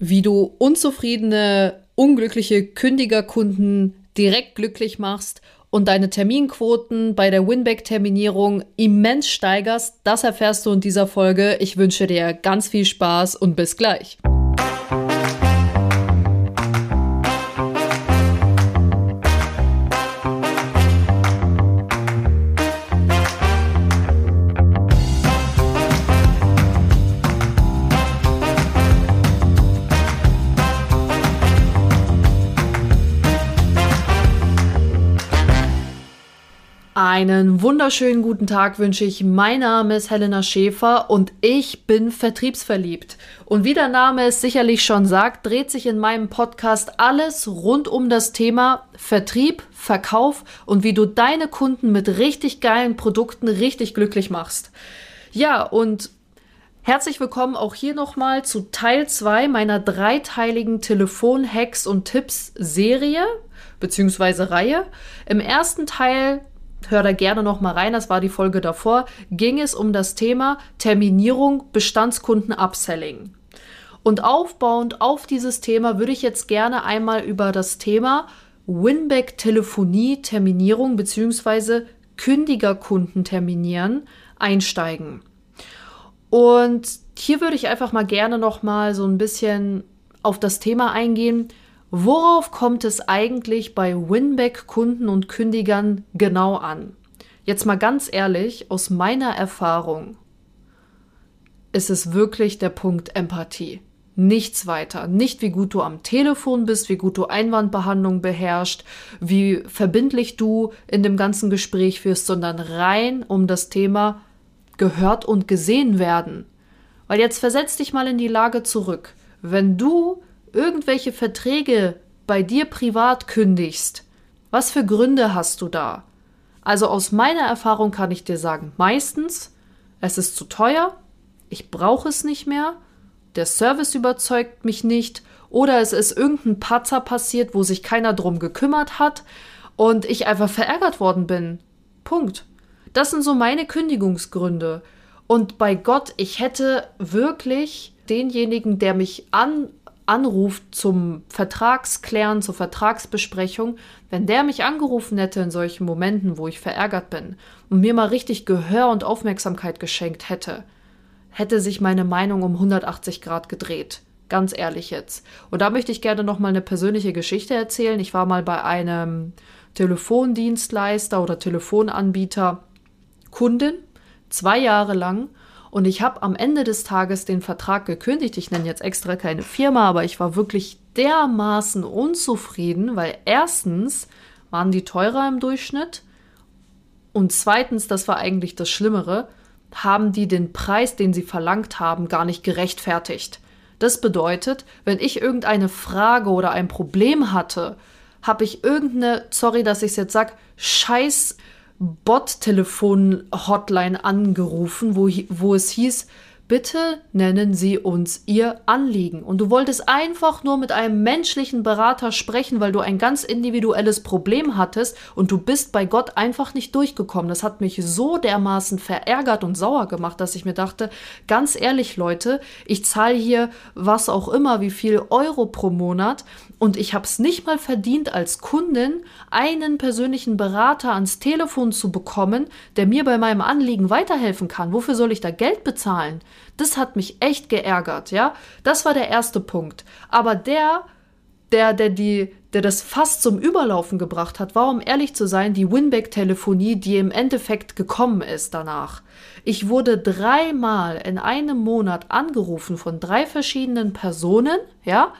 wie du unzufriedene, unglückliche Kündigerkunden direkt glücklich machst und deine Terminquoten bei der Winback-Terminierung immens steigerst, das erfährst du in dieser Folge. Ich wünsche dir ganz viel Spaß und bis gleich. Einen wunderschönen guten Tag wünsche ich. Mein Name ist Helena Schäfer und ich bin vertriebsverliebt. Und wie der Name es sicherlich schon sagt, dreht sich in meinem Podcast alles rund um das Thema Vertrieb, Verkauf und wie du deine Kunden mit richtig geilen Produkten richtig glücklich machst. Ja, und Herzlich willkommen auch hier nochmal zu Teil 2 meiner dreiteiligen Telefon-Hacks und Tipps-Serie beziehungsweise Reihe. Im ersten Teil hör da gerne noch mal rein, das war die Folge davor, ging es um das Thema Terminierung Bestandskunden Upselling. Und aufbauend auf dieses Thema würde ich jetzt gerne einmal über das Thema Winback Telefonie Terminierung bzw. Kündigerkunden terminieren einsteigen. Und hier würde ich einfach mal gerne noch mal so ein bisschen auf das Thema eingehen, Worauf kommt es eigentlich bei Winback-Kunden und Kündigern genau an? Jetzt mal ganz ehrlich, aus meiner Erfahrung ist es wirklich der Punkt Empathie. Nichts weiter. Nicht wie gut du am Telefon bist, wie gut du Einwandbehandlung beherrschst, wie verbindlich du in dem ganzen Gespräch führst, sondern rein um das Thema gehört und gesehen werden. Weil jetzt versetz dich mal in die Lage zurück. Wenn du irgendwelche Verträge bei dir privat kündigst, was für Gründe hast du da? Also aus meiner Erfahrung kann ich dir sagen, meistens, es ist zu teuer, ich brauche es nicht mehr, der Service überzeugt mich nicht oder es ist irgendein Patzer passiert, wo sich keiner drum gekümmert hat und ich einfach verärgert worden bin. Punkt. Das sind so meine Kündigungsgründe. Und bei Gott, ich hätte wirklich denjenigen, der mich an anruft zum Vertragsklären, zur Vertragsbesprechung, wenn der mich angerufen hätte in solchen Momenten, wo ich verärgert bin und mir mal richtig Gehör und Aufmerksamkeit geschenkt hätte, hätte sich meine Meinung um 180 Grad gedreht. Ganz ehrlich jetzt. Und da möchte ich gerne noch mal eine persönliche Geschichte erzählen. Ich war mal bei einem Telefondienstleister oder Telefonanbieter Kundin, zwei Jahre lang und ich habe am Ende des Tages den Vertrag gekündigt. Ich nenne jetzt extra keine Firma, aber ich war wirklich dermaßen unzufrieden, weil erstens waren die teurer im Durchschnitt und zweitens, das war eigentlich das Schlimmere, haben die den Preis, den sie verlangt haben, gar nicht gerechtfertigt. Das bedeutet, wenn ich irgendeine Frage oder ein Problem hatte, habe ich irgendeine, sorry, dass ich es jetzt sage, scheiß Bot-Telefon-Hotline angerufen, wo, wo es hieß, bitte nennen Sie uns Ihr Anliegen. Und du wolltest einfach nur mit einem menschlichen Berater sprechen, weil du ein ganz individuelles Problem hattest und du bist bei Gott einfach nicht durchgekommen. Das hat mich so dermaßen verärgert und sauer gemacht, dass ich mir dachte, ganz ehrlich Leute, ich zahle hier was auch immer, wie viel Euro pro Monat und ich habe es nicht mal verdient, als Kundin einen persönlichen Berater ans Telefon zu bekommen, der mir bei meinem Anliegen weiterhelfen kann. Wofür soll ich da Geld bezahlen? Das hat mich echt geärgert, ja. Das war der erste Punkt. Aber der, der, der die, der das fast zum Überlaufen gebracht hat, war, um ehrlich zu sein, die Winback-Telefonie, die im Endeffekt gekommen ist danach. Ich wurde dreimal in einem Monat angerufen von drei verschiedenen Personen, ja.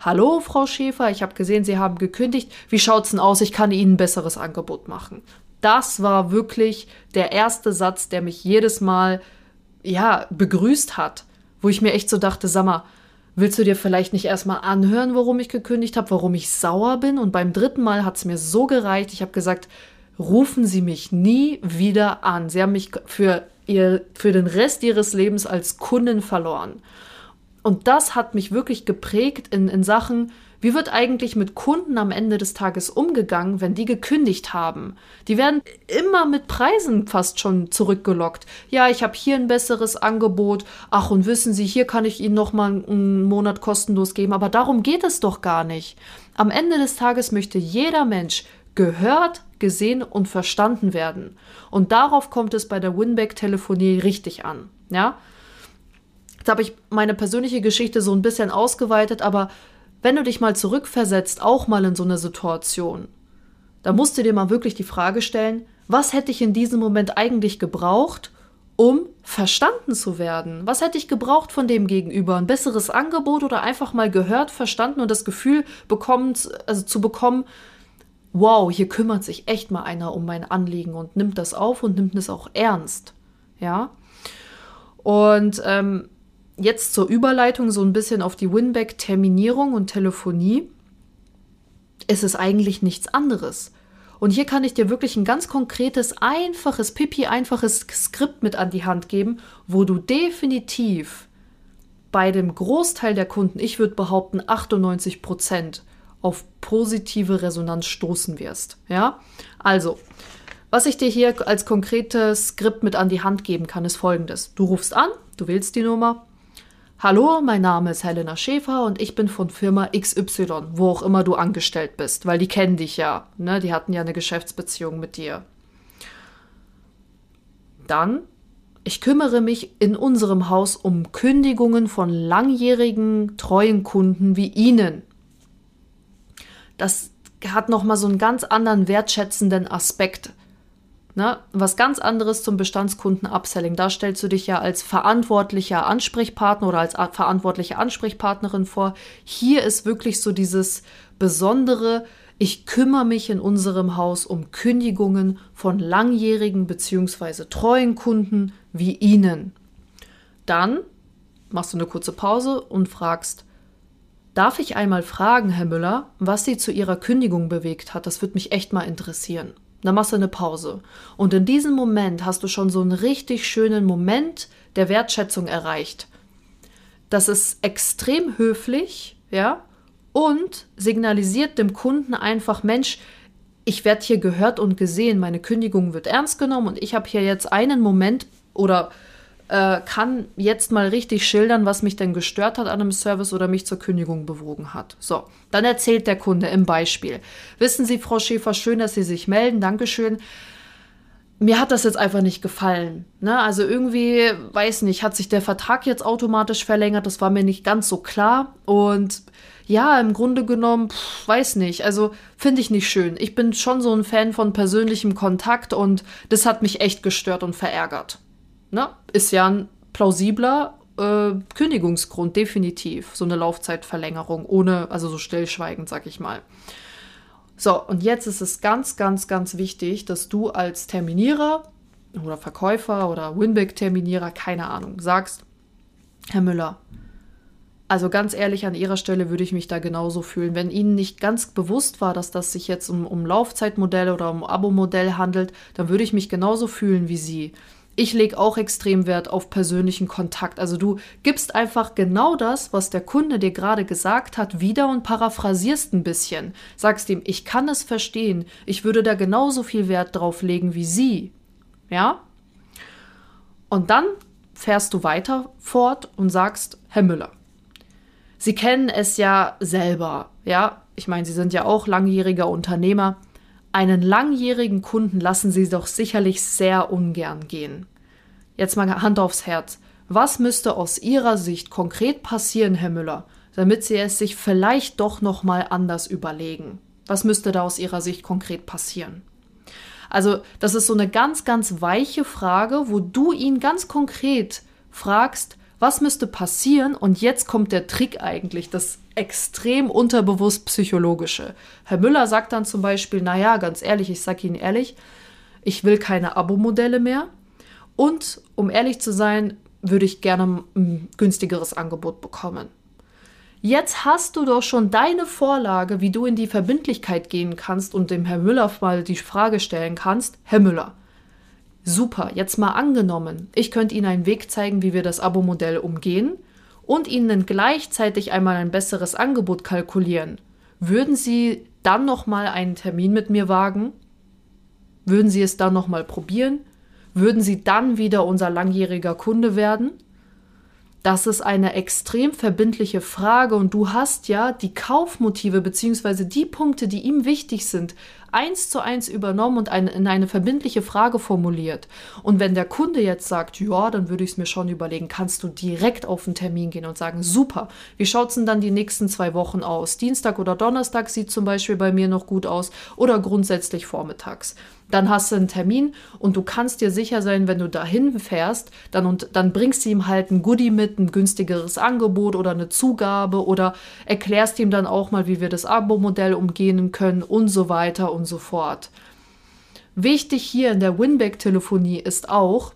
Hallo, Frau Schäfer, ich habe gesehen, Sie haben gekündigt. Wie schaut's denn aus? Ich kann Ihnen ein besseres Angebot machen. Das war wirklich der erste Satz, der mich jedes Mal ja, begrüßt hat, wo ich mir echt so dachte, sag mal, willst du dir vielleicht nicht erstmal anhören, warum ich gekündigt habe, warum ich sauer bin? Und beim dritten Mal hat es mir so gereicht, ich habe gesagt, rufen Sie mich nie wieder an. Sie haben mich für, ihr, für den Rest Ihres Lebens als Kunden verloren. Und das hat mich wirklich geprägt in, in Sachen, wie wird eigentlich mit Kunden am Ende des Tages umgegangen, wenn die gekündigt haben? Die werden immer mit Preisen fast schon zurückgelockt. Ja, ich habe hier ein besseres Angebot. Ach, und wissen Sie, hier kann ich Ihnen noch mal einen Monat kostenlos geben. Aber darum geht es doch gar nicht. Am Ende des Tages möchte jeder Mensch gehört, gesehen und verstanden werden. Und darauf kommt es bei der Winback-Telefonie richtig an. Ja? Jetzt habe ich meine persönliche Geschichte so ein bisschen ausgeweitet, aber wenn du dich mal zurückversetzt, auch mal in so eine Situation, da musst du dir mal wirklich die Frage stellen, was hätte ich in diesem Moment eigentlich gebraucht, um verstanden zu werden? Was hätte ich gebraucht von dem Gegenüber? Ein besseres Angebot oder einfach mal gehört, verstanden und das Gefühl bekommen, also zu bekommen, wow, hier kümmert sich echt mal einer um mein Anliegen und nimmt das auf und nimmt es auch ernst. Ja. Und ähm, jetzt zur Überleitung so ein bisschen auf die Winback-Terminierung und Telefonie. Es ist eigentlich nichts anderes. Und hier kann ich dir wirklich ein ganz konkretes, einfaches, pipi einfaches Skript mit an die Hand geben, wo du definitiv bei dem Großteil der Kunden, ich würde behaupten 98 Prozent, auf positive Resonanz stoßen wirst. Ja, also, was ich dir hier als konkretes Skript mit an die Hand geben kann, ist folgendes. Du rufst an, du wählst die Nummer, Hallo, mein Name ist Helena Schäfer und ich bin von Firma XY, wo auch immer du angestellt bist, weil die kennen dich ja, ne? Die hatten ja eine Geschäftsbeziehung mit dir. Dann, ich kümmere mich in unserem Haus um Kündigungen von langjährigen, treuen Kunden wie Ihnen. Das hat nochmal so einen ganz anderen wertschätzenden Aspekt. Ne? Was ganz anderes zum Bestandskunden-Upselling. Da stellst du dich ja als verantwortlicher Ansprechpartner oder als verantwortliche Ansprechpartnerin vor. Hier ist wirklich so dieses besondere, ich kümmere mich in unserem Haus um Kündigungen von langjährigen bzw. treuen Kunden wie Ihnen. Dann machst du eine kurze Pause und fragst, darf ich einmal fragen, Herr Müller, was Sie zu Ihrer Kündigung bewegt hat? Das würde mich echt mal interessieren. Dann machst du eine Pause. Und in diesem Moment hast du schon so einen richtig schönen Moment der Wertschätzung erreicht. Das ist extrem höflich, ja, und signalisiert dem Kunden einfach, Mensch, ich werde hier gehört und gesehen, meine Kündigung wird ernst genommen und ich habe hier jetzt einen Moment oder äh, kann jetzt mal richtig schildern, was mich denn gestört hat an einem Service oder mich zur Kündigung bewogen hat. So, dann erzählt der Kunde im Beispiel. Wissen Sie, Frau Schäfer, schön, dass Sie sich melden. Dankeschön. Mir hat das jetzt einfach nicht gefallen. Ne? Also irgendwie, weiß nicht, hat sich der Vertrag jetzt automatisch verlängert. Das war mir nicht ganz so klar. Und ja, im Grunde genommen, pff, weiß nicht. Also finde ich nicht schön. Ich bin schon so ein Fan von persönlichem Kontakt und das hat mich echt gestört und verärgert. Ne? Ist ja ein plausibler äh, Kündigungsgrund, definitiv. So eine Laufzeitverlängerung, ohne, also so stillschweigend, sag ich mal. So, und jetzt ist es ganz, ganz, ganz wichtig, dass du als Terminierer oder Verkäufer oder Winback-Terminierer, keine Ahnung, sagst, Herr Müller, also ganz ehrlich, an Ihrer Stelle würde ich mich da genauso fühlen. Wenn Ihnen nicht ganz bewusst war, dass das sich jetzt um, um Laufzeitmodell oder um Abo-Modell handelt, dann würde ich mich genauso fühlen wie Sie ich lege auch extrem Wert auf persönlichen Kontakt. Also du gibst einfach genau das, was der Kunde dir gerade gesagt hat, wieder und paraphrasierst ein bisschen. Sagst ihm, ich kann es verstehen, ich würde da genauso viel Wert drauf legen wie Sie. Ja? Und dann fährst du weiter fort und sagst, Herr Müller, Sie kennen es ja selber, ja? Ich meine, Sie sind ja auch langjähriger Unternehmer. Einen langjährigen Kunden lassen Sie doch sicherlich sehr ungern gehen. Jetzt mal Hand aufs Herz. Was müsste aus Ihrer Sicht konkret passieren, Herr Müller, damit Sie es sich vielleicht doch noch mal anders überlegen? Was müsste da aus Ihrer Sicht konkret passieren? Also, das ist so eine ganz, ganz weiche Frage, wo du ihn ganz konkret fragst, was müsste passieren? Und jetzt kommt der Trick eigentlich, das extrem unterbewusst psychologische. Herr Müller sagt dann zum Beispiel, naja, ganz ehrlich, ich sage Ihnen ehrlich, ich will keine Abo-Modelle mehr. Und um ehrlich zu sein, würde ich gerne ein günstigeres Angebot bekommen. Jetzt hast du doch schon deine Vorlage, wie du in die Verbindlichkeit gehen kannst und dem Herr Müller mal die Frage stellen kannst, Herr Müller, super, jetzt mal angenommen, ich könnte Ihnen einen Weg zeigen, wie wir das Abo-Modell umgehen und Ihnen gleichzeitig einmal ein besseres Angebot kalkulieren, würden Sie dann noch mal einen Termin mit mir wagen? Würden Sie es dann noch mal probieren? Würden Sie dann wieder unser langjähriger Kunde werden? Das ist eine extrem verbindliche Frage und du hast ja die Kaufmotive bzw. die Punkte, die ihm wichtig sind, eins zu eins übernommen und eine, in eine verbindliche Frage formuliert. Und wenn der Kunde jetzt sagt, ja, dann würde ich es mir schon überlegen, kannst du direkt auf den Termin gehen und sagen, super, wie schaut es denn dann die nächsten zwei Wochen aus? Dienstag oder Donnerstag sieht zum Beispiel bei mir noch gut aus oder grundsätzlich vormittags. Dann hast du einen Termin und du kannst dir sicher sein, wenn du dahin fährst, dann, und, dann bringst du ihm halt ein Goodie mit, ein günstigeres Angebot oder eine Zugabe oder erklärst ihm dann auch mal, wie wir das Abo-Modell umgehen können und so weiter und so fort. Wichtig hier in der Winback-Telefonie ist auch,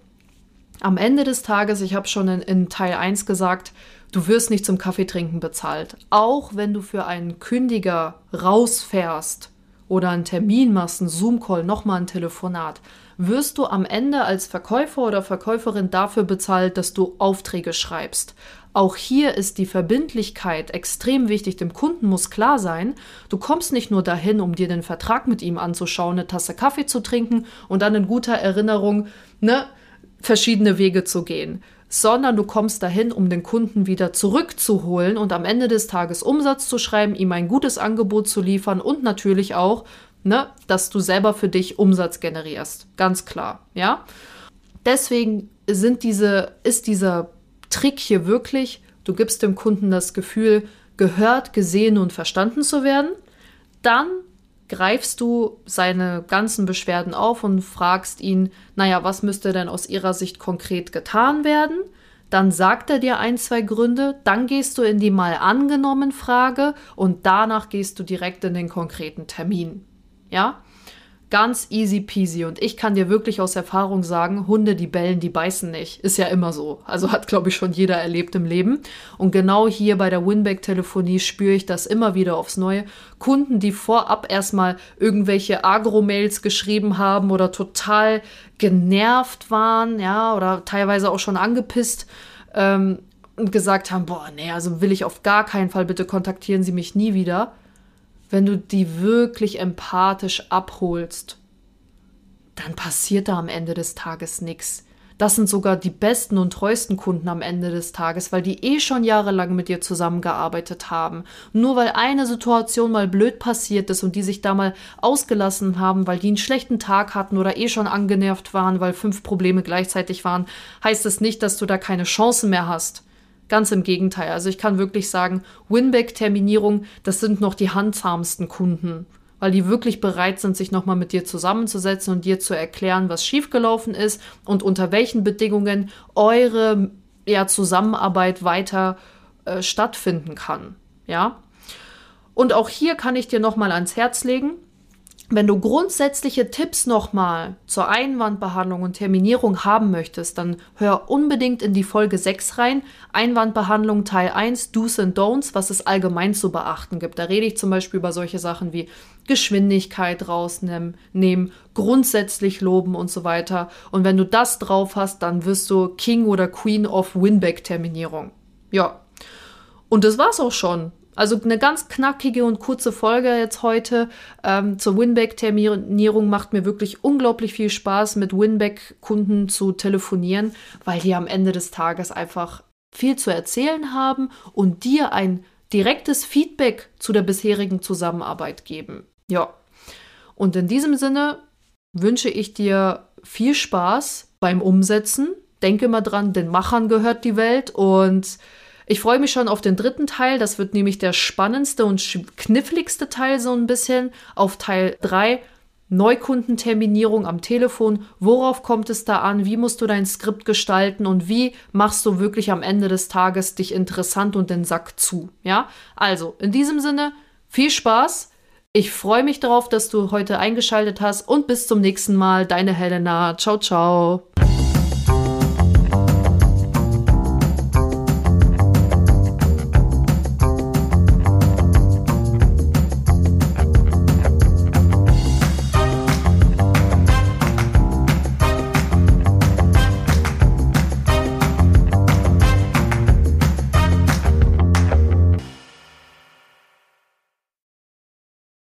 am Ende des Tages, ich habe schon in, in Teil 1 gesagt, du wirst nicht zum Kaffeetrinken bezahlt. Auch wenn du für einen Kündiger rausfährst oder einen Termin machst, einen Zoom-Call, nochmal ein Telefonat, wirst du am Ende als Verkäufer oder Verkäuferin dafür bezahlt, dass du Aufträge schreibst. Auch hier ist die Verbindlichkeit extrem wichtig. Dem Kunden muss klar sein, du kommst nicht nur dahin, um dir den Vertrag mit ihm anzuschauen, eine Tasse Kaffee zu trinken und dann in guter Erinnerung ne, verschiedene Wege zu gehen, sondern du kommst dahin, um den Kunden wieder zurückzuholen und am Ende des Tages Umsatz zu schreiben, ihm ein gutes Angebot zu liefern und natürlich auch, ne, dass du selber für dich Umsatz generierst. Ganz klar, ja. Deswegen sind diese, ist dieser Trick hier wirklich, du gibst dem Kunden das Gefühl, gehört, gesehen und verstanden zu werden. Dann greifst du seine ganzen Beschwerden auf und fragst ihn, naja, was müsste denn aus ihrer Sicht konkret getan werden? Dann sagt er dir ein, zwei Gründe, dann gehst du in die mal angenommen Frage und danach gehst du direkt in den konkreten Termin. Ja? Ganz easy peasy. Und ich kann dir wirklich aus Erfahrung sagen, Hunde, die bellen, die beißen nicht. Ist ja immer so. Also hat, glaube ich, schon jeder erlebt im Leben. Und genau hier bei der Winback-Telefonie spüre ich das immer wieder aufs Neue. Kunden, die vorab erstmal irgendwelche Agro-Mails geschrieben haben oder total genervt waren, ja, oder teilweise auch schon angepisst. Ähm, und gesagt haben, boah, nee, also will ich auf gar keinen Fall, bitte kontaktieren Sie mich nie wieder wenn du die wirklich empathisch abholst, dann passiert da am Ende des Tages nichts. Das sind sogar die besten und treuesten Kunden am Ende des Tages, weil die eh schon jahrelang mit dir zusammengearbeitet haben. Nur weil eine Situation mal blöd passiert ist und die sich da mal ausgelassen haben, weil die einen schlechten Tag hatten oder eh schon angenervt waren, weil fünf Probleme gleichzeitig waren, heißt es nicht, dass du da keine Chancen mehr hast. Ganz im Gegenteil. Also ich kann wirklich sagen, Winback-Terminierung, das sind noch die handzahmsten Kunden, weil die wirklich bereit sind, sich nochmal mit dir zusammenzusetzen und dir zu erklären, was schiefgelaufen ist und unter welchen Bedingungen eure ja, Zusammenarbeit weiter äh, stattfinden kann. Ja. Und auch hier kann ich dir nochmal ans Herz legen, wenn du grundsätzliche Tipps nochmal zur Einwandbehandlung und Terminierung haben möchtest, dann hör unbedingt in die Folge 6 rein. Einwandbehandlung Teil 1, Do's and Don'ts, was es allgemein zu beachten gibt. Da rede ich zum Beispiel über solche Sachen wie Geschwindigkeit rausnehmen, nehmen, grundsätzlich loben und so weiter. Und wenn du das drauf hast, dann wirst du King oder Queen of Winback-Terminierung. Ja. Und das war's auch schon. Also eine ganz knackige und kurze Folge jetzt heute ähm, zur Winback-Terminierung macht mir wirklich unglaublich viel Spaß, mit Winback-Kunden zu telefonieren, weil die am Ende des Tages einfach viel zu erzählen haben und dir ein direktes Feedback zu der bisherigen Zusammenarbeit geben. Ja. Und in diesem Sinne wünsche ich dir viel Spaß beim Umsetzen. Denke mal dran, den Machern gehört die Welt und ich freue mich schon auf den dritten Teil. Das wird nämlich der spannendste und kniffligste Teil so ein bisschen. Auf Teil 3 Neukundenterminierung am Telefon. Worauf kommt es da an? Wie musst du dein Skript gestalten und wie machst du wirklich am Ende des Tages dich interessant und den Sack zu? Ja, also in diesem Sinne viel Spaß. Ich freue mich darauf, dass du heute eingeschaltet hast und bis zum nächsten Mal. Deine Helena. Ciao, ciao.